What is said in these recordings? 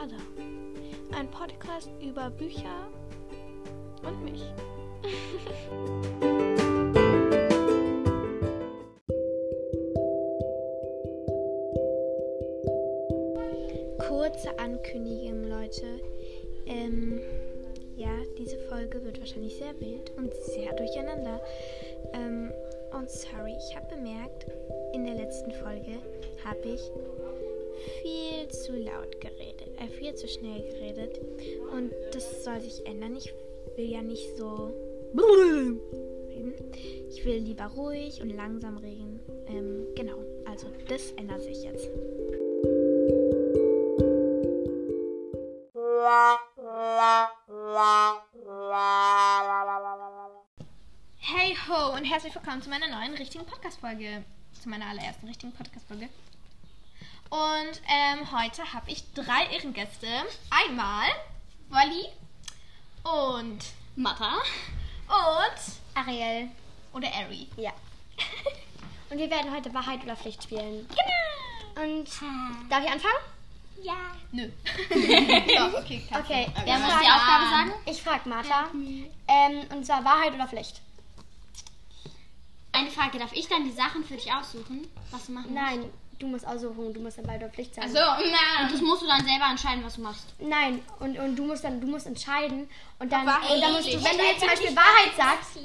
Ada. Ein Podcast über Bücher und mich. Kurze Ankündigung, Leute. Ähm, ja, diese Folge wird wahrscheinlich sehr wild und sehr durcheinander. Ähm, und sorry, ich habe bemerkt, in der letzten Folge habe ich viel zu laut geredet, äh, viel zu schnell geredet. Und das soll sich ändern. Ich will ja nicht so reden. Ich will lieber ruhig und langsam reden. Ähm, genau, also das ändert sich jetzt. Hey ho und herzlich willkommen zu meiner neuen richtigen Podcast-Folge. Zu meiner allerersten richtigen Podcast-Folge. Und ähm, heute habe ich drei Ehrengäste. Einmal Wally und Matta. und Ariel. oder Ari. Ja. Und wir werden heute Wahrheit oder Pflicht spielen. Genau. Und darf ich anfangen? Ja. Nö. ja, okay, kannst Okay. du. Wer muss frag- die Aufgabe sagen? Ich frage Martha. Ähm, und zwar Wahrheit oder Pflicht? Eine Frage, darf ich dann die Sachen für dich aussuchen, was du machen Nein, du musst aussuchen. Du musst dann oder Pflicht sagen. So, na. Und das musst du dann selber entscheiden, was du machst. Nein, und, und du musst dann du musst entscheiden. Und dann, Wahrheit und dann musst du, wenn du jetzt zum Beispiel Wahrheit sagst,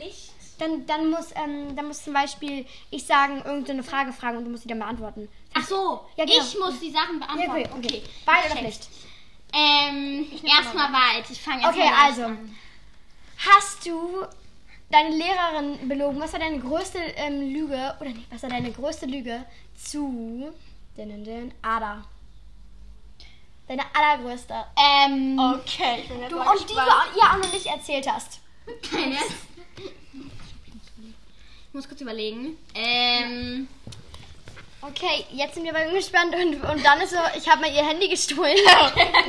dann, dann, muss, ähm, dann muss zum Beispiel ich sagen, irgendeine Frage fragen und du musst sie dann beantworten. Ach so, Ja, genau. ich muss die Sachen Ja, beantworten. okay, okay. okay. Wahrheit oder. Pflicht? Ähm, erstmal Wahrheit. Ich fange erst Okay, mal also. an. Hast du deine Lehrerin belogen? Was war deine größte ähm, Lüge? Oder nicht, was war deine größte Lüge zu den, den, Ada? Deine allergrößte. Ähm, Okay, ich bin jetzt Du, mal und die du ihr auch noch nicht erzählt hast. keine. Ich muss kurz überlegen. Ähm, Okay, jetzt sind wir bei gespannt und, und dann ist so, ich habe mal ihr Handy gestohlen.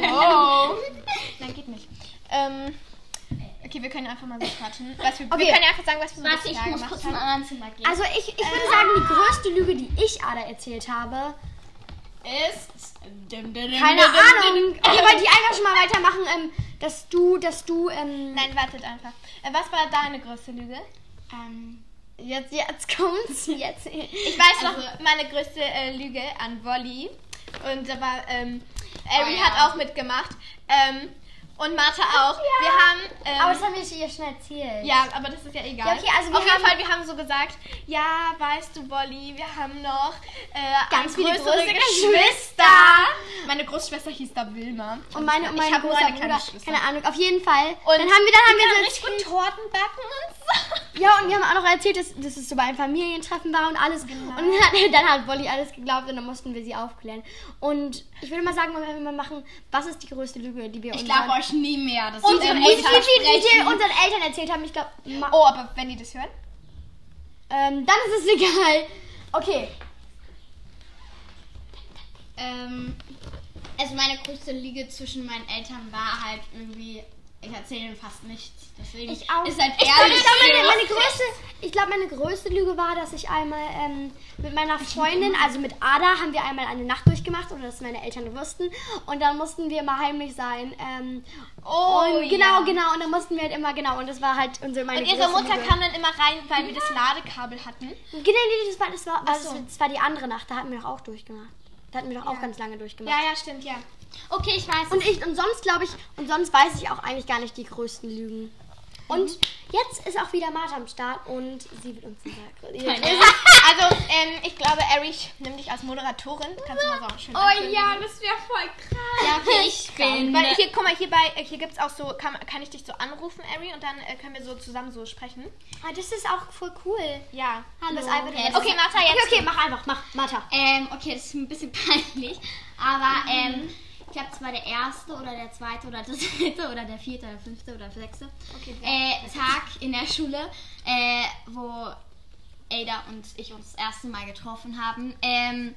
Oh. Nein, geht nicht. Ähm, okay, wir können einfach mal so quatschen. Was wir, wir Okay. können ja einfach sagen, was wir so warte, ich Jahr muss gemacht kurz haben. in ein anderes Zimmer gehen. Also ich, ich würde sagen, die größte Lüge, die ich Ada erzählt habe, Ist. keine Ahnung. Okay, wollt ihr einfach schon mal weitermachen, ähm, dass du, dass du, ähm, Nein, wartet einfach. Äh, was war deine größte Lüge? ähm, jetzt, jetzt kommt's, jetzt. Ich weiß Also- noch meine größte äh, Lüge an Wolli. Und da war, ähm, Ari Oh ja. hat auch mitgemacht. Ähm, und Martha auch. Wir haben. Ähm, Aber das haben wir ihr schon erzählt. ja, aber das ist ja egal. Ja, okay, also wir Auf jeden Fall, wir haben so gesagt, ja, weißt du, Wolli, wir haben noch äh, Ganz viele größere große Geschwister. Meine Großschwester hieß da Wilma. Und meine, und ich mein habe nur großer eine kleine Bruder, Schwester. keine Ahnung, auf jeden Fall. Und dann haben wir, dann haben kann wir richtig gut Torten backen und so. Ja, und wir haben auch noch erzählt, dass, dass es so bei einem Familientreffen war und alles. Genau. Und dann hat, dann hat Wolli alles geglaubt und dann mussten wir sie aufklären. Und ich würde mal sagen, wenn wir mal machen, was ist die größte Lüge, die wir ich unseren, glaube euch nie mehr. Das unseren, ist die, die, die, die, die wir unseren Eltern erzählt haben. Ich glaube, Oh, aber wenn die das hören? ähm, dann ist es egal. Okay. Ähm, also meine größte Liege zwischen meinen Eltern war halt irgendwie, ich erzähle fast nichts. Deswegen Ich auch. ist halt Ich glaube, ehrlich. ich glaube, meine, meine, größte, ich glaube, meine größte Lüge war, dass ich einmal ähm, mit meiner Freundin, also mit Ada, haben wir einmal eine Nacht durchgemacht, oder dass meine Eltern wussten. Und dann mussten wir immer heimlich sein. Ähm, Oh, und genau, ja. genau. Und dann mussten wir halt immer, genau. Und das war halt unsere meine Und ihre Mutter Lüge. kam dann immer rein, weil wir das Ladekabel hatten. Genau, nee, das war, das war, Ach so. das, das war die andere Nacht. Da hatten wir doch auch durchgemacht. Da hatten wir doch auch ganz lange durchgemacht. Ja, ja, stimmt, ja. Okay, ich weiß. Und ich und sonst glaube ich und sonst weiß ich auch eigentlich gar nicht die größten Lügen. Und jetzt ist auch wieder Martha am Start und sie wird uns sagen. Also, ähm, ich glaube, Erich, nimm dich als Moderatorin. Kannst du mal so schön oh ja, das wäre voll krass. Ja, okay, ich bin. Weil hier, guck mal, hier bei, hier gibt es auch so, kann, kann ich dich so anrufen, Ari, und dann äh, können wir so zusammen so sprechen. Ah, das ist auch voll cool. Ja. Bist einfach Okay, nur- Okay, Martha, jetzt. Okay, okay, mach einfach, mach, Martha. Ähm, okay, das ist ein bisschen peinlich. Aber ähm, ich glaube, es war der erste oder der zweite oder der dritte oder der vierte oder fünfte oder sechste Okay, äh, Tag in der Schule, äh, wo Ada und ich uns das erste Mal getroffen haben. Ähm,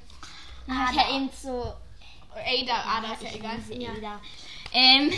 dann habe ich ja eben so Ada, Ada ist ja egal. sie, Ada. Ähm,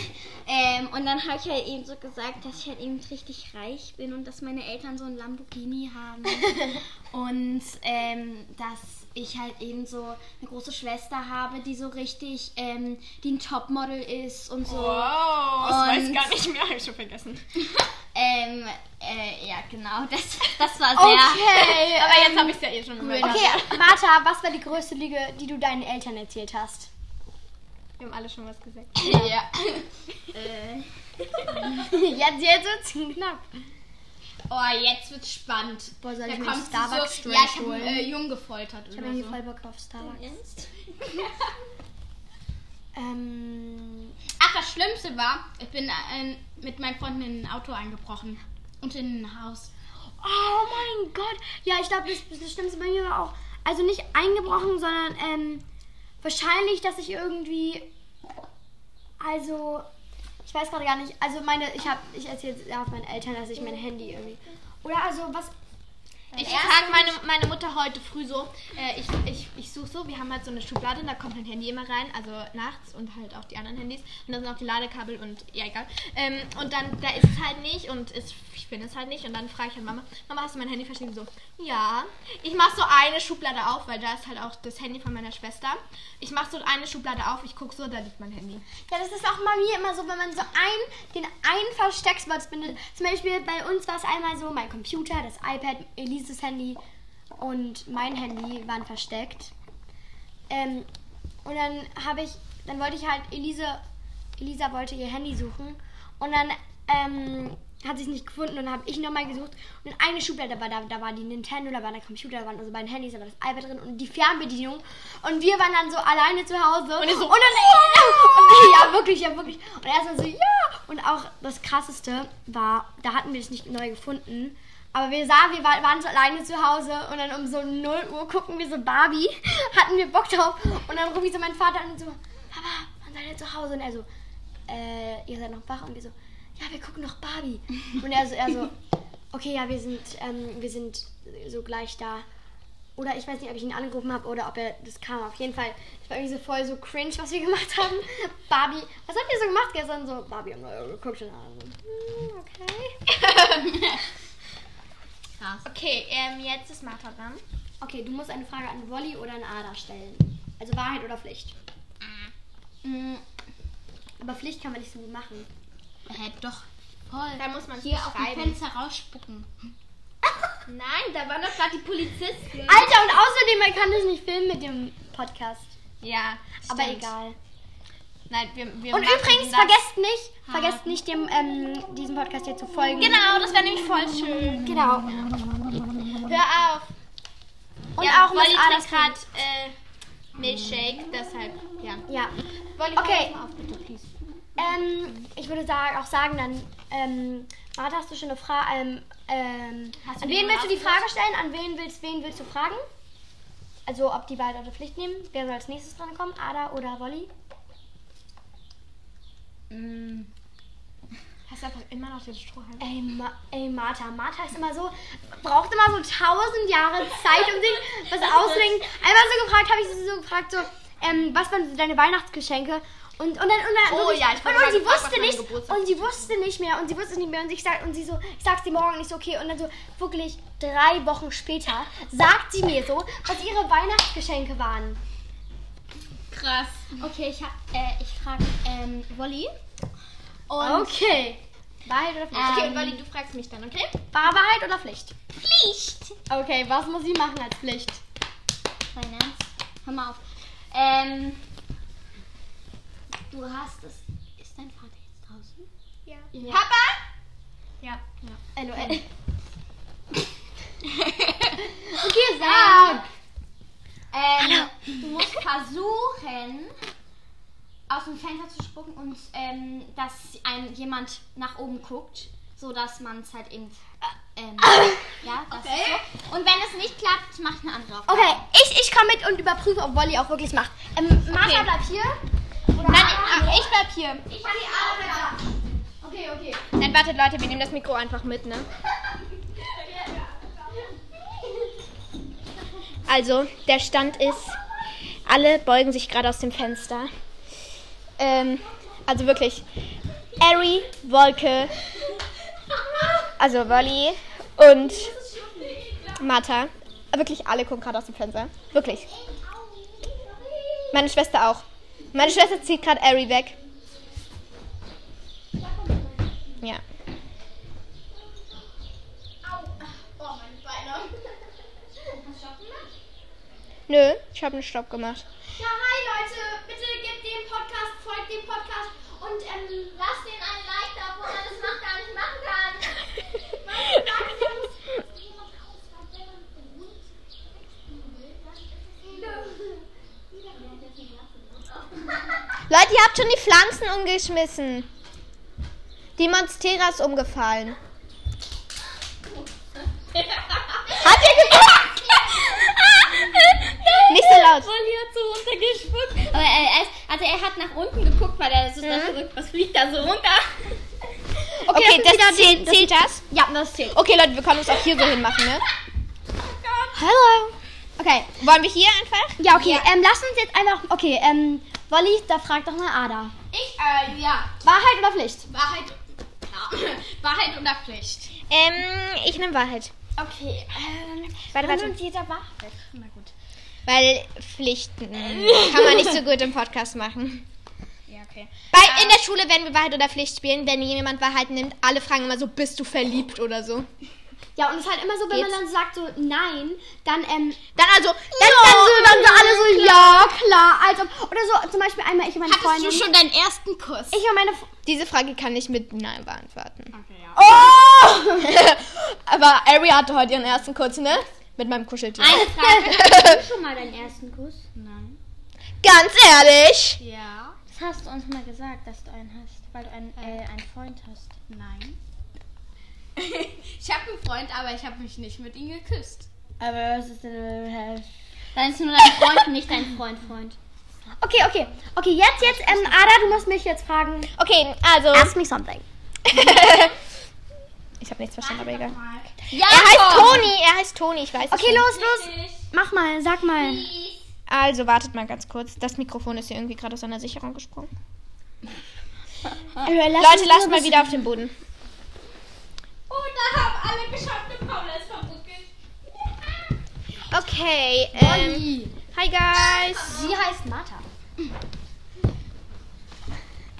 ähm, und dann habe ich halt eben so gesagt, dass ich halt eben richtig reich bin und dass meine Eltern so ein Lamborghini haben. und ähm, dass ich halt eben so eine große Schwester habe, die so richtig, ähm, die ein Topmodel ist und so. Wow, das weiß Und- gar nicht mehr, habe ich schon vergessen. Ähm, äh, ja, genau, das, das war sehr. Okay. Aber jetzt habe ich es ja eh schon gemerkt. Okay, Martha, was war die größte Lüge, die du deinen Eltern erzählt hast? Wir haben alle schon was gesagt. ja. äh, Jetzt, jetzt wird's knapp. Oh, jetzt wird's spannend. Boah, soll Da ich mir kommt Starbucks so, Ja, ich habe äh, Jungen gefoltert Ich habe irgendwie so. voll Bock auf Starbucks. Ernst? Ähm, Ach, das Schlimmste war, ich bin äh, mit meinen Freunden in ein Auto eingebrochen. Und in ein Haus. oh mein Gott. Ja, ich glaube, das, das Schlimmste bei mir war auch, also nicht eingebrochen, sondern ähm, wahrscheinlich, dass ich irgendwie, also, ich weiß gerade gar nicht, also meine, ich habe, ich erzähle jetzt auf meinen Eltern, dass ich mein Handy irgendwie, oder also was, Ich frage meine, meine Mutter heute früh so, äh, ich, ich, ich suche so, wir haben halt so eine Schublade, da kommt mein Handy immer rein, also nachts und halt auch die anderen Handys. Und da sind auch die Ladekabel und ja, egal. Ähm, und dann, da ist es halt nicht und es, ich finde es halt nicht. Und dann frage ich halt Mama, Mama, hast du mein Handy versteckt? So, ja. Ich mache so eine Schublade auf, weil da ist halt auch das Handy von meiner Schwester. Ich mache so eine Schublade auf, ich gucke so, da liegt mein Handy. Ja, das ist auch bei mir immer so, wenn man so ein, den einen Versteckspot findet. Zum Beispiel bei uns war es einmal so, mein Computer, das iPad, Elises Handy und mein Handy waren versteckt. Ähm, und dann habe ich, dann wollte ich halt, Elise, Elisa wollte ihr Handy suchen. Und dann ähm, hat sie es nicht gefunden. Und dann habe ich nochmal gesucht. Und in eine Schublade war da, da war die Nintendo, da war der Computer, da waren unsere beiden Handys, da war das iPad drin und die Fernbedienung. Und wir waren dann so alleine zu Hause. Und, ich so, und dann und, ja wirklich, ja wirklich. Und erstmal so ja. Und auch das krasseste war, da hatten wir es nicht neu gefunden. Aber wir sahen, wir war- waren so alleine zu Hause und dann um so 0 Uhr gucken wir so Barbie, hatten wir Bock drauf und dann rufe ich so meinen Vater an und so, Papa, wann seid ihr zu Hause? Und er so, äh, ihr seid noch wach und wir so, ja, wir gucken noch Barbie. Und er so, er so, okay, ja, wir sind, ähm, wir sind so gleich da. Oder ich weiß nicht, ob ich ihn angerufen habe oder ob er das kam. Auf jeden Fall, es war irgendwie so voll so cringe, was wir gemacht haben. Barbie, was habt ihr so gemacht gestern? So, Barbie haben wir geguckt und alle so, hm, okay. Krass. Okay, ähm, jetzt ist Martha dran. Okay, du musst eine Frage an Wolli oder an Ada stellen. Also Wahrheit oder Pflicht. Mm, Aber Pflicht kann man nicht so gut machen. hä, doch. Voll. Da muss man Hier auf dem. Fenster rausspucken. Nein, da waren doch gerade die Polizisten. Alter, und außerdem, man kann das nicht filmen mit dem Podcast. Ja, Aber stimmt. egal. Nein, wir, wir Und übrigens, vergesst nicht, vergesst nicht, dem, ähm, diesem Podcast hier zu folgen. Genau, das wäre nämlich voll schön. Genau. Hör auf. Und ja, auch Adas trinkt gerade äh, Milchshake, deshalb, ja. Ja. Wolli, Okay. auf, bitte, please. Ähm, ich würde sagen, auch sagen dann, ähm, Martha, hast du schon eine Frage? Ähm, ähm, an wen willst du die? Frage stellen? An wen willst, wen willst du fragen? Also, ob die Wahrheit oder Pflicht nehmen? Wer soll als nächstes dran kommen? Ada oder Wolli? Mm. Hast du einfach immer noch den Strohhalm? Ey, Ma ey, Martha. Martha ist immer so, braucht immer so tausend Jahre Zeit, um sich was auszudenken. Einmal so gefragt, habe ich sie so gefragt, so, ähm, was waren so deine Weihnachtsgeschenke? Und, und dann, und dann Oh wirklich- ja, ich und, und sie gefragt, wusste nicht, und sie wusste nicht mehr, und sie wusste es nicht mehr, und ich sag, und sie so, ich sag's dir morgen, nicht so, okay, und dann so, wirklich drei Wochen später, sagt sie mir so, was ihre Weihnachtsgeschenke waren. Krass. Okay, ich hab, äh, ich frage ähm, Wolli. Und Okay. Wahrheit oder Pflicht? Okay, Ähm, Wolli, du fragst mich dann, okay? War Wahrheit oder Pflicht? Pflicht. Okay, was muss sie machen als Pflicht? Dein Ernst? Hör mal auf. Ähm, du hast es. Ist dein Vater jetzt draußen? Ja. Ja. Papa? Ja. ja. LOL. okay, sag. Ähm, du musst versuchen, aus dem Fenster zu spucken und ähm, dass ein, jemand nach oben guckt, so dass man es halt eben. Ähm, ja, das ist so. Und wenn es nicht klappt, macht eine andere Aufgabe. Okay, ich, ich komme mit und überprüfe, ob Wolli auch wirklich macht. Ähm, Martha Okay. bleibt hier. Nein, ach, ich bleib hier. Ich kann die Arme da. Okay, okay. Nein, wartet Leute, wir nehmen das Mikro einfach mit, ne? Also, der Stand ist, alle beugen sich gerade aus dem Fenster. Ähm, Also wirklich. Ari, Wolke, also Wolli und Martha. Wirklich alle gucken gerade aus dem Fenster. Wirklich. Meine Schwester auch. Meine Schwester zieht gerade Ari weg. Ja. Nö, ich habe einen Stopp gemacht. Ja, hi Leute, bitte gebt dem Podcast, folgt dem Podcast und ähm, lasst den einen Like da, wo man das noch gar nicht machen kann. Man wenn man den Hund will, dann ist es. Leute, ihr habt schon die Pflanzen umgeschmissen. Die Monstera ist umgefallen. Habt ihr gemacht? Laut. Wolli hat so runtergespuckt. Aber er, also er hat nach unten geguckt, weil er so dachte, so, was fliegt da so runter? Okay, das das, ist wieder zählt, die- zählt das? Ja, das zählt. Okay, Leute, wir können uns auch hier so hinmachen, ne? Hallo. Okay, Wollen wir hier einfach? ja, okay, Ähm, lass uns jetzt einfach, okay, ähm, Wolli, da fragt doch mal Ada. Ich, äh, ja. Wahrheit oder Pflicht? Wahrheit. Ja. Wahrheit oder Pflicht? Ähm, ich nehme Wahrheit. Okay, ähm, Warte, warte. und jeder Wahrheit. Na gut. Weil Pflichten kann man nicht so gut im Podcast machen. Ja, okay. Bei, in der Schule werden wir Wahrheit oder Pflicht spielen. Wenn jemand Wahrheit nimmt, alle fragen immer so, bist du verliebt oder so. Ja, und es ist halt immer so, wenn Geht's? man dann sagt so nein, dann, ähm, Dann also, dann, dann, so, dann so alle so, ja, klar, als ob, oder so, zum Beispiel einmal ich und meine Hattest Freundin. du schon deinen ersten Kuss? Ich und meine, F- diese Frage kann ich mit Nein beantworten. Okay, ja. oh! Aber Ari hatte heute ihren ersten Kuss, ne? Mit meinem Kuscheltier. Eine Frage. Hast du schon mal deinen ersten Kuss? Nein. Ganz ehrlich. Ja. Das hast du uns mal gesagt, dass du einen hast, weil du einen, äh, einen Freund hast. Nein. ich habe einen Freund, aber ich habe mich nicht mit ihm geküsst. Aber was ist denn... Äh, dann ist nur dein Freund, nicht dein Freund, Freund. Okay, okay, okay, jetzt, jetzt, ähm, Ada, du musst mich jetzt fragen. Okay, also. Ask me something. ich habe nichts verstanden, aber egal. Ja, Er heißt Toni, er heißt Toni, ich weiß es Okay, los, los. Mach mal, sag mal. Also, wartet mal ganz kurz. Das Mikrofon ist hier irgendwie gerade aus seiner Sicherung gesprungen. Lass Leute, lasst mal wieder auf den Boden. Oh, da haben alle geschafft Paula ist vermuckelt. Okay, ähm. Hi, guys. Sie heißt Martha.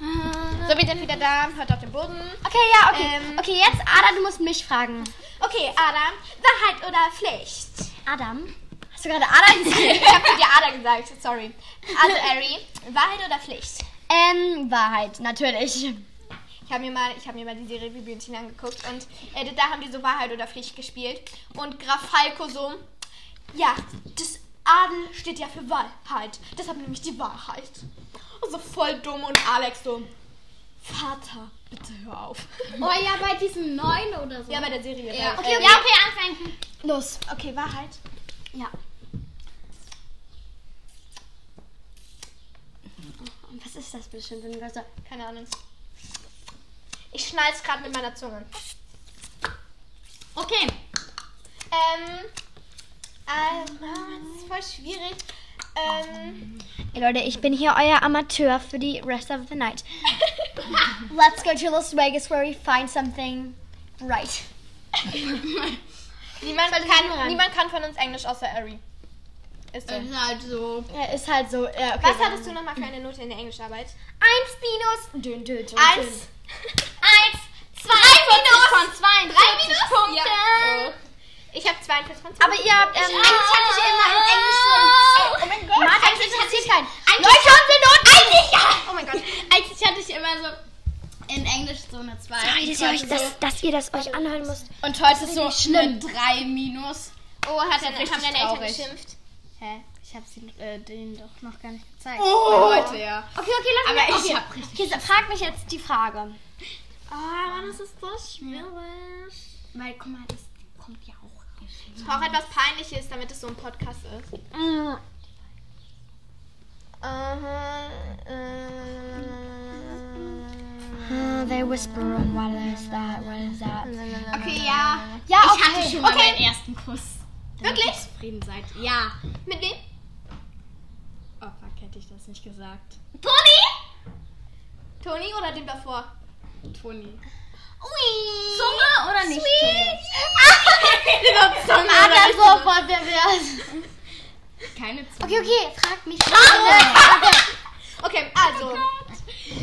So, wir sind wieder da. Hört auf den Boden. Okay, ja, okay. Ähm. okay, jetzt, Ada, du musst mich fragen. Okay, Adam. Wahrheit oder Pflicht? Adam? Hast du gerade Ada gesagt? ich habe dir Ada gesagt, sorry. Also, Ari, Wahrheit oder Pflicht? ähm, Wahrheit, natürlich. Ich habe mir, mal- ich hab mir mal die Serie Bibliothek angeguckt und äh, da haben die so Wahrheit oder Pflicht gespielt. Und Graf Falco so, ja, das Adel steht ja für Wahrheit. Deshalb nämlich die Wahrheit. So voll dumm und Alex so, Vater, bitte hör auf. Oh ja, bei diesem neuen oder so. Ja, bei der Serie. Ja, okay, äh, ja, okay, anfangen. Los. okay, Wahrheit. Ja. Was ist das bestimmt? Keine Ahnung. Ich schnall's gerade mit meiner Zunge. Okay. Ähm, ähm, das ist voll schwierig. Ähm, Ey Leute, ich bin hier euer Amateur für die rest of the night. Let's go to Las Vegas where we find something bright. niemand, kann, niemand kann von uns Englisch außer Ari. Ist so. Ist halt so. Ja, ist halt so. Ja, okay, Was dann- hattest du nochmal für eine Note in der Englischarbeit? Eins minus. Dün, dün, dün, Eins. Eins, zwei Minus von zwei, drei Minus Punkte. Ja. Oh. Ich habe 42 von 10. Aber ihr habt. Ähm, eigentlich hatte ich immer in Englisch so Oh mein Gott. Martha, eigentlich hat sie keinen. Leute, haben wir Noten? Eigentlich ja. Oh mein Gott. Eigentlich hatte ich immer so in Englisch so eine 2. dass, ihr euch das, dass ihr das euch anhören müsst. Und heute so eine 3 minus. Oh, hat richtig haben deine Eltern geschimpft? Hä? Ich habe sie äh, denen doch noch gar nicht gezeigt. Oh. Heute, ja. Okay, okay, lass Aber mich. ich Okay. hab richtig- Okay, frag mich jetzt die Frage. Ah, Mann, das ist so schwierig. Weil, guck mal, das kommt ja. Ich brauche etwas Peinliches, damit es so ein Podcast ist. Aha. Uh, they whisper and what is that? What is that? Okay, ja. Ja, Ich okay. hatte schon mal okay. meinen ersten Kuss. Wirklich? ihr zufrieden seid. Ja. Mit wem? Oh fuck, hätte ich das nicht gesagt. Toni? Toni oder dem davor? Toni. Ui. Zunge oder nicht Zunge? Ada sofort verwirrt. Keine Zunge. Okay, okay, frag mich. Okay, also.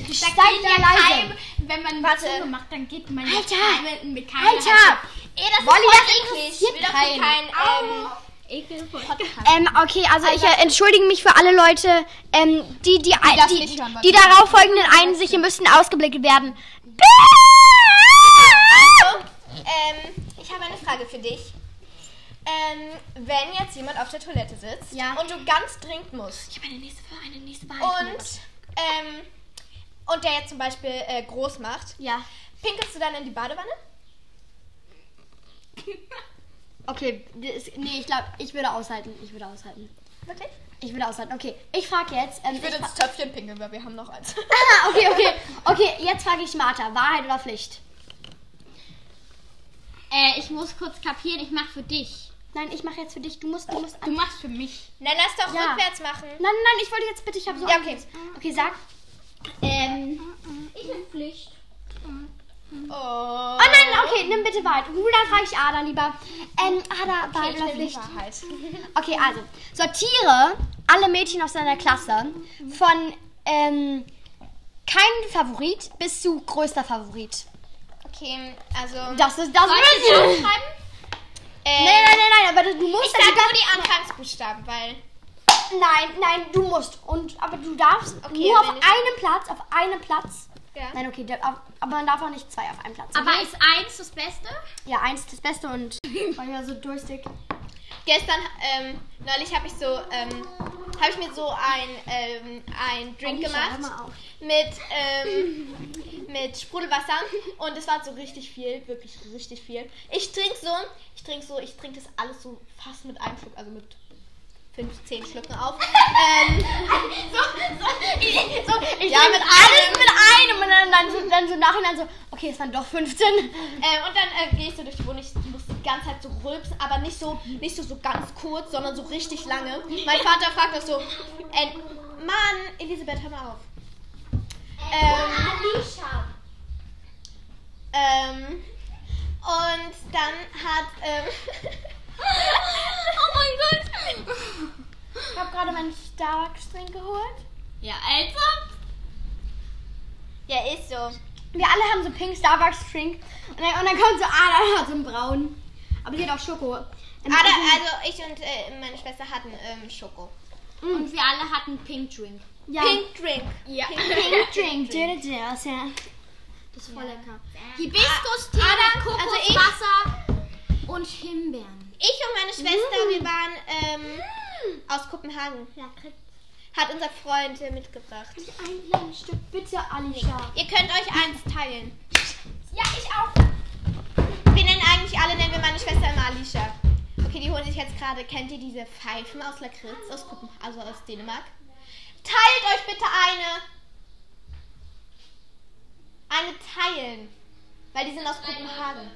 Ich Seid steht ihr ja leise? wenn man Warte. Zunge macht, dann geht man Alter. keine, mit keiner Alter! Ey, das Wolli, ist das voll eklig. Ich will kein ähm, Ekelvoll. Ähm, okay, also ich entschuldige mich für alle Leute, ähm, die, die, die, die, nicht die darauf folgenden Einsichten müssten ausgeblickt werden. Ähm, Frage für dich. Ähm, wenn jetzt jemand auf der Toilette sitzt Ja. und du ganz dringend musst Ich habe eine nächste, eine nächste und, ähm, und der jetzt zum Beispiel äh, groß macht, Ja. pinkelst du dann in die Badewanne? Okay, das, nee, ich glaube, ich würde aushalten. Ich würde aushalten. Wirklich? Ich würde aushalten. Okay, ich frage jetzt. Ähm, Ich würde ins Töpfchen pinkeln, weil wir haben noch eins. ah, okay, okay. Okay, jetzt frage ich Martha. Wahrheit oder Pflicht? Äh, ich muss kurz kapieren, ich mache für dich. Nein, ich mache jetzt für dich. Du musst, du musst. Du machst für mich. Nein, lass doch Ja. rückwärts machen. Nein, nein, ich wollte jetzt bitte, ich habe so Ja, okay. Angst. Okay, sag. Ähm, ich bin Pflicht. Oh. Oh nein, okay, nimm bitte Wahrheit. Uh, dann frage ich Ada lieber. Ähm, Ada, ich oder Pflicht? Wahrheit. Okay, also, sortiere alle Mädchen aus deiner Klasse von ähm, kein Favorit bis zu größter Favorit. Okay, also. Das ist das Soll ich Wissen. das aufschreiben? äh, Nein, nein, nein, nein, aber du musst Ich sag nur die Anfangsbuchstaben, weil. Nein, nein, du musst. Und aber du darfst Okay, nur auf einem Platz, auf einem Platz. Ja. Nein, okay, aber man darf auch nicht zwei auf einem Platz. Aber okay? ist eins das Beste? ja, eins das Beste und weil ja so durstig. Gestern, ähm, neulich habe ich so, ähm, habe ich mir so ein, ähm, ein Drink gemacht mit, ähm, mit Sprudelwasser und es war so richtig viel, wirklich richtig viel. Ich trinke so, ich trinke so, ich trinke das alles so fast mit einem Schluck, also mit fünf, zehn Schlücken auf. ähm, So, ich Ja, ja, mit alles mit einem und dann, dann, so, dann so nachhinein so, okay, es waren doch 15. Ähm, und dann äh, gehe ich so durch die Wohnung, ich muss ganze Zeit so rülpsen, aber nicht so, nicht so, so ganz kurz, sondern so richtig lange. Mein Vater fragt auch so, äh, Mann, Elisabeth, hör mal auf. Ähm, ähm, und dann hat, ähm, Oh mein Gott. Ich habe gerade meinen Starbucks-Drink geholt. Ja, also. ja, ist so. Wir alle haben so pink Starbucks-Drink. Und dann, und dann kommt so Ada, die hat so einen braun. Aber die hat auch Schoko. Ähm, also- also ich und äh, meine Schwester hatten ähm, Schoko. Und wir alle hatten Pink Drink. ja. Pink Drink. Ja. Pink Drink. Dö, ist ja. Das ist voll lecker. Hibiskus-Tee, Ada, mit also ich- Kokoswasser und Himbeeren. Ich und meine Schwester, wir waren ähm, aus Kopenhagen. Hat unser Freund äh, mitgebracht. Ein kleines Stück, bitte, Alicia. Ihr könnt euch eins teilen. Ja, ich auch. Eigentlich alle, nennen wir meine Schwester immer Alicia. Okay, die holen sich jetzt gerade, kennt ihr diese Pfeifen aus Lakritz, aus Kopen also aus Dänemark? Teilt euch bitte eine. Eine teilen. Weil die sind aus Kopenhagen.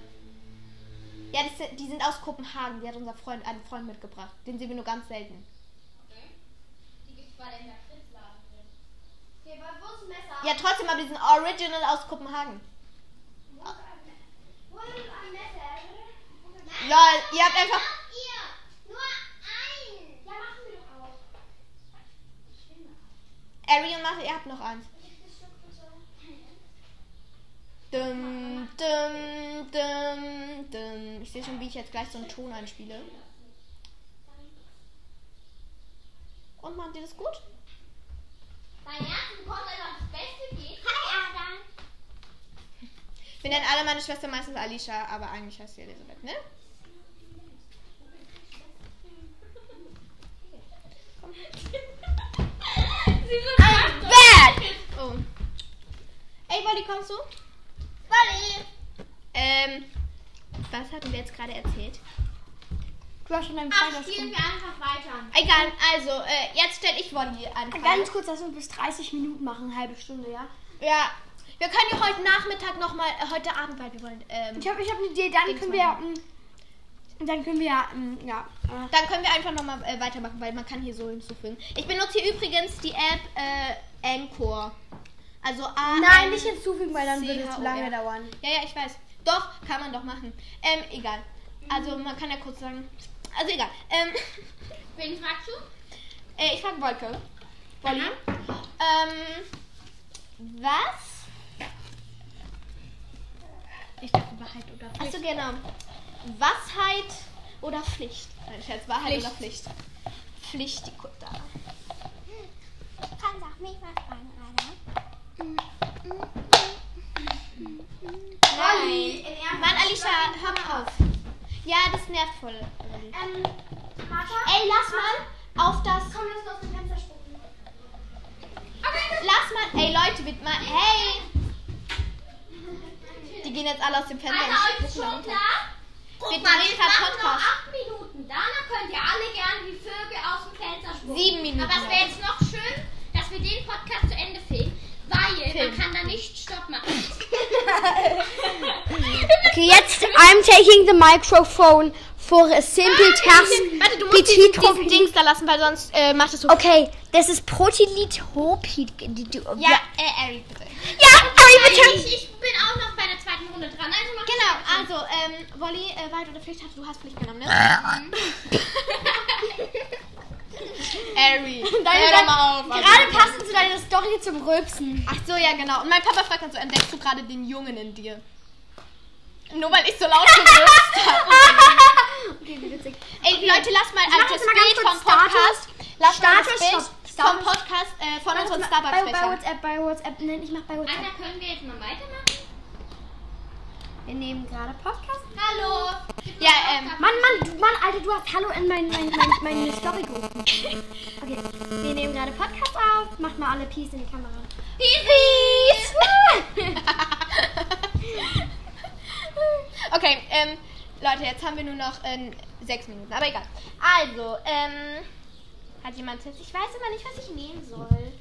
Ja, die sind, die sind aus Kopenhagen. Die hat unser Freund, einen Freund mitgebracht. Den sehen wir nur ganz selten. Ja, trotzdem, aber die sind original aus Kopenhagen. Lol, ihr habt einfach. Ariel macht, ihr habt noch eins. Dum, dum, dum, dum. Ich sehe schon, wie ich jetzt gleich so einen Ton einspiele. Und machen die das gut? Wir nennen alle meine Schwester meistens Alicia, aber eigentlich heißt sie Elisabeth, ne? Bad! Oh. Ey, Wally, kommst du? Wally! Ähm, was hatten wir jetzt gerade erzählt? Du hast schon deinen Ach, Freund spielen wir einfach weiter. Egal, also, äh, jetzt stelle ich Wally Frage. Ganz kurz, lass uns bis 30 Minuten machen, eine halbe Stunde, ja? Ja, wir können ja heute Nachmittag nochmal, äh, heute Abend, weil wir wollen, ähm, Ich habe ich hab eine Idee, dann können wir mm, dann können wir ja, mm, ja, äh, Dann können wir einfach nochmal äh, weitermachen, weil man kann hier so hinzufügen. Ich benutze hier übrigens die App äh, Anchor. Also A. Nein, nicht hinzufügen, weil dann würde es zu lange dauern. Ja, ja, ich weiß. Doch, kann man doch machen. Ähm, egal. Also man kann ja kurz sagen. Also egal. Ähm, Wen fragst du? äh, ich frage Wolke. Wolli. Ähm, was? Ich dachte Wahrheit oder Achso, genau. Wahrheit oder Pflicht? Nein, Scherz, Wahrheit Pflicht. oder Pflicht? Pflicht, die Kutter. Kannst auch mich was fragen, Ada. Nein. Mann, Alicia, hör mal auf. Ja, das nervt voll. Ähm, Martha? Ey, lass mal auf das. Komm, lass uns aus dem Fenster spucken. Lass mal. Ey, Leute, bitte mal. Hey! Die gehen jetzt alle aus dem Fenster und spucken da runter. Wir gerade Podcast. acht Minuten. Danach könnt ihr alle gerne die Vögel aus dem Fenster spucken. Sieben Minuten. Aber es wäre jetzt noch schön, dass wir den Podcast zu Ende filmen, weil Film. man kann da nicht Stopp machen. Okay, jetzt I'm taking the microphone for a simple task. Warte, du musst diesen, diesen Dings da lassen, weil sonst äh, macht es so. Okay, das ist Protilithopid. Ja, äh, Ari, bitte. ja, Harry, bitte. Ich, ich bin auch noch zweiten Runde dran. Also mach Genau, also, ähm, Wolli, äh, Wahrheit oder Pflicht hast du hast Pflicht genommen, ne? Ari, hör doch mal auf. also. Gerade passend zu deiner Story zum Rülpsen. Ach so, ja, genau. Und mein Papa fragt dann so, entdeckst du gerade den Jungen in dir? Nur weil ich so laut gerülpst habe. Okay, wie witzig. Ey, Leute, lasst mal mach also jetzt das mal ganz Bild kurz vom Podcast. Lasst mal das Status, Bild stopp. vom Status. Podcast, äh, von unseren bei, bei Starbucks-Bechern. WhatsApp, bei WhatsApp. Nein, ich mach bei WhatsApp. Anna, können wir jetzt mal weitermachen? Wir nehmen gerade Podcast. Hallo. Ja, ähm, Mann, Mann, du, Mann, Alter, du hast Hallo in mein, mein, mein, meine Story gerufen. Okay, wir nehmen gerade Podcast auf. Macht mal alle Peace in die Kamera. Peace! okay, ähm, Leute, jetzt haben wir nur noch äh, sechs Minuten, aber egal. Also, ähm, hat jemand Tipps? Ich weiß immer nicht, was ich nehmen soll.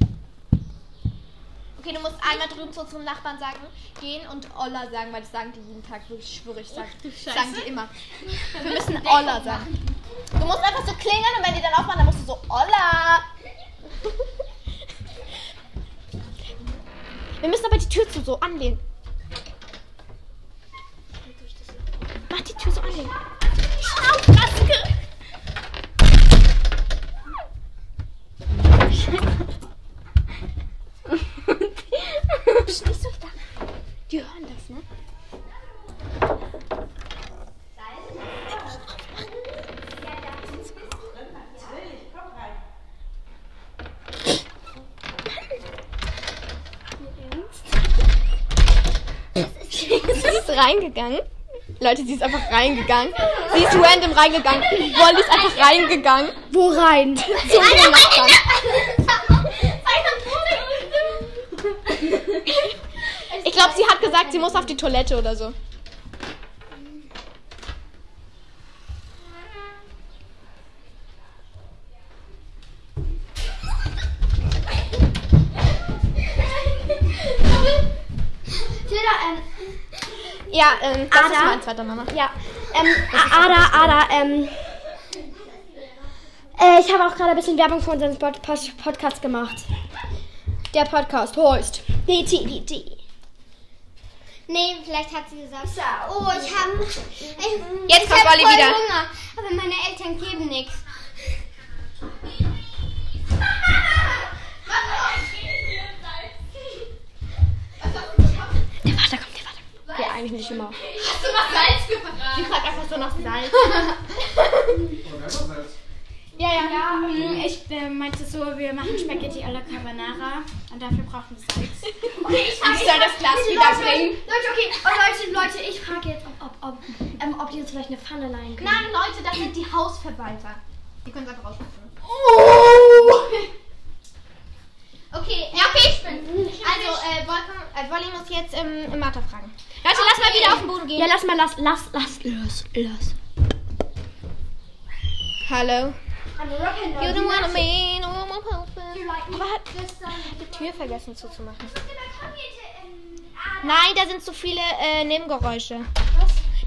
Okay, du musst einmal drüben zu unserem Nachbarn sagen, gehen und Olla sagen, weil das sagen die jeden Tag, wirklich schwöre ich, sag, sagen die immer. Wir müssen Olla sagen. Du musst einfach so klingeln und wenn die dann aufmachen, dann musst du so Olla. Wir müssen aber die Tür zu so anlehnen. Mach die Tür so anlehnen. Auf, Raske! Psst, nicht so da. Die hören das, ne? Sie ist reingegangen. Leute, sie ist einfach reingegangen. Sie ist random reingegangen. Wolli ist einfach reingegangen. Wo rein? Zu unserem Nachbarn. Ich glaube, sie hat gesagt, sie muss auf die Toilette oder so. Ähm, Ja, ähm, das Ada? ist mein zweiter Name. ja, ähm, Ada, Ada, ähm, äh, ich habe auch gerade ein bisschen Werbung für unseren Pod Pod Podcast gemacht. Der Podcast heißt BTDT. Nee, vielleicht hat sie gesagt, oh, ich habe Jetzt ich kommt hab Olli voll wieder. Hunger, aber meine Eltern geben nichts. Der Vater kommt, der Vater kommt. Ja, eigentlich nicht immer. Hast du was Salz gefragt? Sie fragt einfach so nach Salz. Ja, ja. ja ähm, ich äh, meinte so, wir machen Spaghetti alla Carbonara und dafür brauchen wir Salz. Okay, ich Ich soll das Glas Leute, wiederbringen. Leute, okay, oh, Leute, Leute, ich frage jetzt, ob, ob, ob, ähm, ob die uns vielleicht eine Pfanne leihen können. Nein, Leute, das sind die Hausverwalter. Die können es einfach rausfinden. Oh! Okay, ja, okay, ich bin. Also, äh, Wolfgang, äh, Wolli muss jetzt ähm, Martha fragen. Leute, lass mal wieder auf den Boden gehen. Ja, lass mal, lass, lass, lass, los, los. Hallo. Rocking You don't wanna be no more perfect. Aber hat die Tür vergessen zuzumachen. Nein, da sind zu viele äh, Nebengeräusche.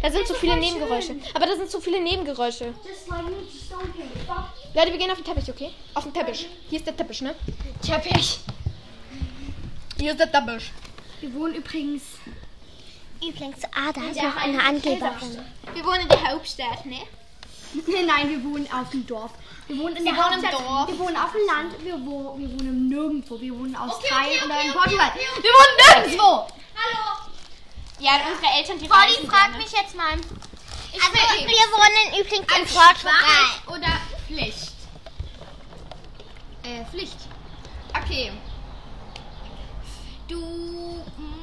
Da sind zu viele Nebengeräusche. Aber da sind zu viele Nebengeräusche. Leute, wir gehen auf den Teppich, okay? Auf den Teppich. Hier ist der Teppich, ne? Teppich. Hier ist der Busch. Wir wohnen übrigens. Übrigens, Ada ist noch eine Angeberin. Wir wohnen in der Hauptstadt, ne? Nein, wir wohnen auf dem Dorf. Wir wohnen in Wir der wohnen im Hauptstadt. Dorf. Wir wohnen auf dem Land. Wir, wo, wir wohnen Nirgendwo. Wir wohnen in Australien okay, oder okay, in okay, Portugal. okay, okay. Wir wohnen nirgendwo. Ja, unsere Eltern, die Polly fragt gerne. mich jetzt mal. Ich Also, will- wir wohnen übrigens in Portugal. Oder Pflicht? Äh, Pflicht. Okay. Du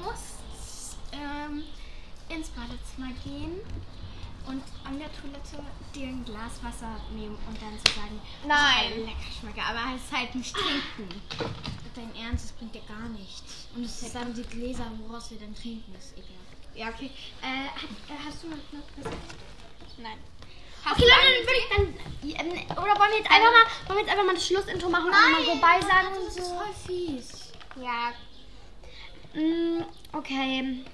musst ähm, ins Badezimmer gehen und an der Toilette dir ein Glas Wasser nehmen und dann zu sagen, Nein. oh, lecker schmecke, aber es halt nicht trinken. Dein Ernst, das bringt dir gar nichts. Und es ist dann die Gläser, woraus wir dann trinken, ist egal. Ja, okay. Äh, hat, äh, hast du noch was? Nein. Okay, Leute, dann würde ich dann. ähm, Oder wollen wir jetzt einfach mal, wollen wir jetzt einfach mal das Schlussintro machen und mal so beisagen und Das ist so? voll fies. Ja. Mm, okay.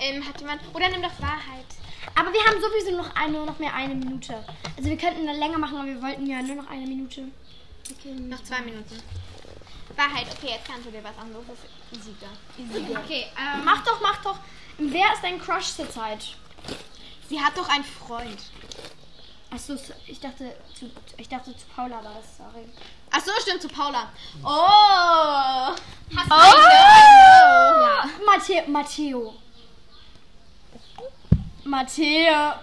Ähm, hat jemand. Oder nimm doch Wahrheit. Aber wir haben sowieso noch eine, nur noch mehr eine Minute. Also wir könnten dann länger machen, aber wir wollten ja nur noch eine Minute. Noch zwei Minuten. Wahrheit, okay, jetzt kannst du dir was anderes. Easier. Okay, ähm. Mach doch, mach doch. Wer ist dein Crush zurzeit? Sie hat doch einen Freund. Achso, ich dachte zu, ich dachte zu Paula war das, sorry. Ach so, stimmt, zu Paula. Oh! Hast du Oh! Ja. Matteo. Matteo. Matteo.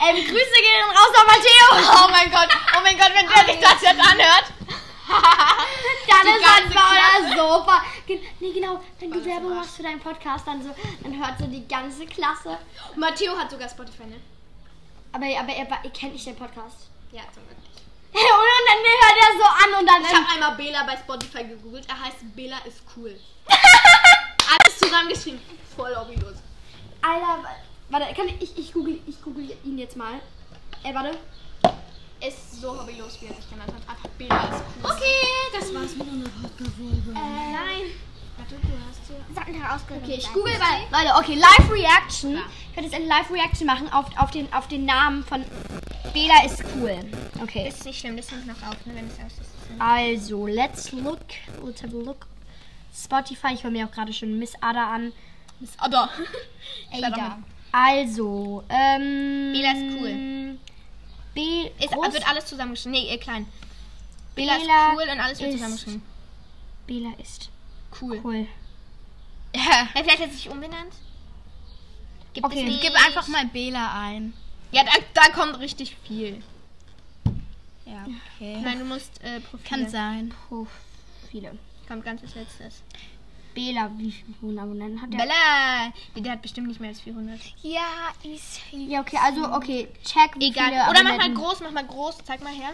Ähm, Grüße gehen raus an Matteo. Oh mein Gott, oh mein Gott, wenn der sich das jetzt anhört. Dann Die ist das ganze Paula Sofa. Nee, genau. Wenn du Werbung machst für deinen Podcast, dann so, dann hört so die ganze Klasse. Matteo hat sogar Spotify, ne? Aber, aber er, ihr kennt nicht den Podcast. Ja, zum Glück nicht. Und dann hört er so an und dann. Ich habe einmal Bela bei Spotify gegoogelt. Er heißt Bela ist cool. Alles zusammengeschrieben. Voll hobbylos. Alter, warte, kann ich, ich, ich, google, ich google ihn jetzt mal. Äh, warte. Ist so hobbylos, wie er sich genannt hat. Einfach ist cool. Okay. Das war's mit unserer Podcast-Folge. Äh, Nein. Warte, du hast hier. Sollten herausgekommen Okay, ich google mal. Leute, okay, Live Reaction. Ich werde jetzt eine Live Reaction machen auf, auf, den, auf den Namen von Bela ist cool. Okay. Das ist nicht schlimm, das nimmt noch auf, ne, wenn es aus ist. Also, let's look. Let's have a look. Spotify, ich höre mir auch gerade schon Miss Ada an. Miss Ada. Ada. Also, ähm. Bela ist cool. B. Ist, groß? wird alles zusammengeschrieben. Nee, äh, klein. Bela, Bela ist cool und alles wird zusammengeschrieben. Bela ist Cool. cool. Ja. Vielleicht hat er sich umbenannt? Gibt Okay. es? Gib einfach mal Bela ein. Ja, da, da kommt richtig viel. Ja, okay. Nein, du musst äh, Profil. Kann sein. Viele. Kommt ganz als letztes. Bela, wie viele Abonnenten hat der? Bella! Nee, der hat bestimmt nicht mehr als 400. Ja, ist Ja, okay, also, okay, check, wie Egal. viele Oder mach mal groß, mach mal groß. Zeig mal her.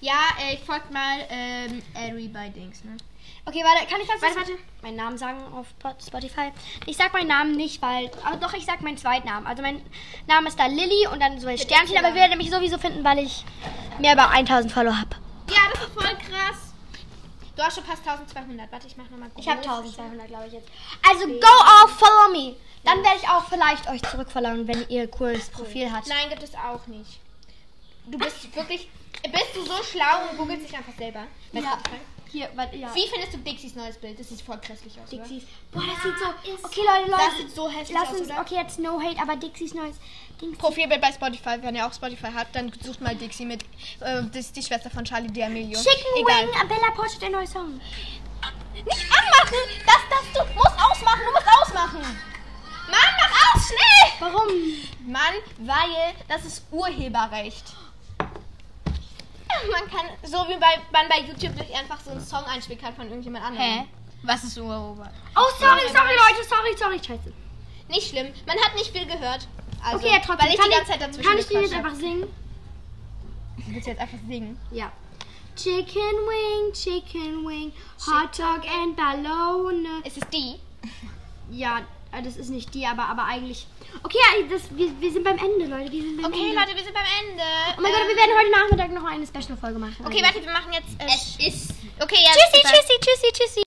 Ja, äh, ich folgt mal ähm, Ari bei Dings, ne? Okay, warte, kann ich ganz Warte, kurz warte. meinen Namen sagen auf Spot- Spotify? Ich sag meinen Namen nicht, weil. Aber doch, ich sag meinen Zweitnamen. Also mein Name ist da Lilly und dann so ein Sternchen, aber ihr werdet mich sowieso finden, weil ich mehr über 1000 Follower habe. Ja, das ist voll krass. Du hast schon fast 1200. Warte, ich mach nochmal. Ich habe 1200, glaube ich jetzt. Also go off, follow me. Dann werde ich auch vielleicht euch zurückverlangen, wenn ihr cooles Profil habt. Nein, gibt es auch nicht. Du bist wirklich. Bist du so schlau und googelst dich einfach selber? Bei Ja. Hier, warte, ja. Wie findest du Dixies neues Bild? Das sieht voll grässlich aus. Oder? Dixies. Boah, das sieht so. Okay, Leute, Leute. Das sieht so hässlich Lass aus, uns, oder? okay, jetzt no hate, aber Dixies neues Dings. Profilbild bei Spotify, wenn ihr auch Spotify habt, dann sucht mal Dixie mit. Äh, das ist die Schwester von Charlie D'Amelio. Chicken Egal. Wing, Bella postet ein neues Song. Nicht anmachen! Das, das, du musst ausmachen, du musst ausmachen! Mann, mach aus, schnell! Warum? Mann, weil das ist Urheberrecht. Man kann, so wie bei, man bei YouTube sich einfach so einen Song einspielen kann von irgendjemand anderem. Hä? Was ist Urheber? Oh, sorry, sorry, Leute, sorry, sorry, scheiße. Nicht schlimm, man hat nicht viel gehört. Also, Okay, ja, trotzdem. Weil ich kann die ganze Zeit dazwischen Kann ich die jetzt einfach singen? hab. Willst du jetzt einfach singen? Ja. Chicken Wing, Chicken Wing, Hot Dog and Ballone. Ist es die? Ja, das ist nicht die, aber, aber eigentlich. Okay, das, wir, wir sind beim Ende, Leute. Wir sind beim Okay, Ende. Leute, wir sind beim Ende. Oh mein Gott, wir werden heute Nachmittag noch eine Special-Folge machen. Okay, Also- warte, wir machen jetzt. Äh, Es ist. okay, ja. Tschüssi, tschüssi, tschüssi, tschüssi.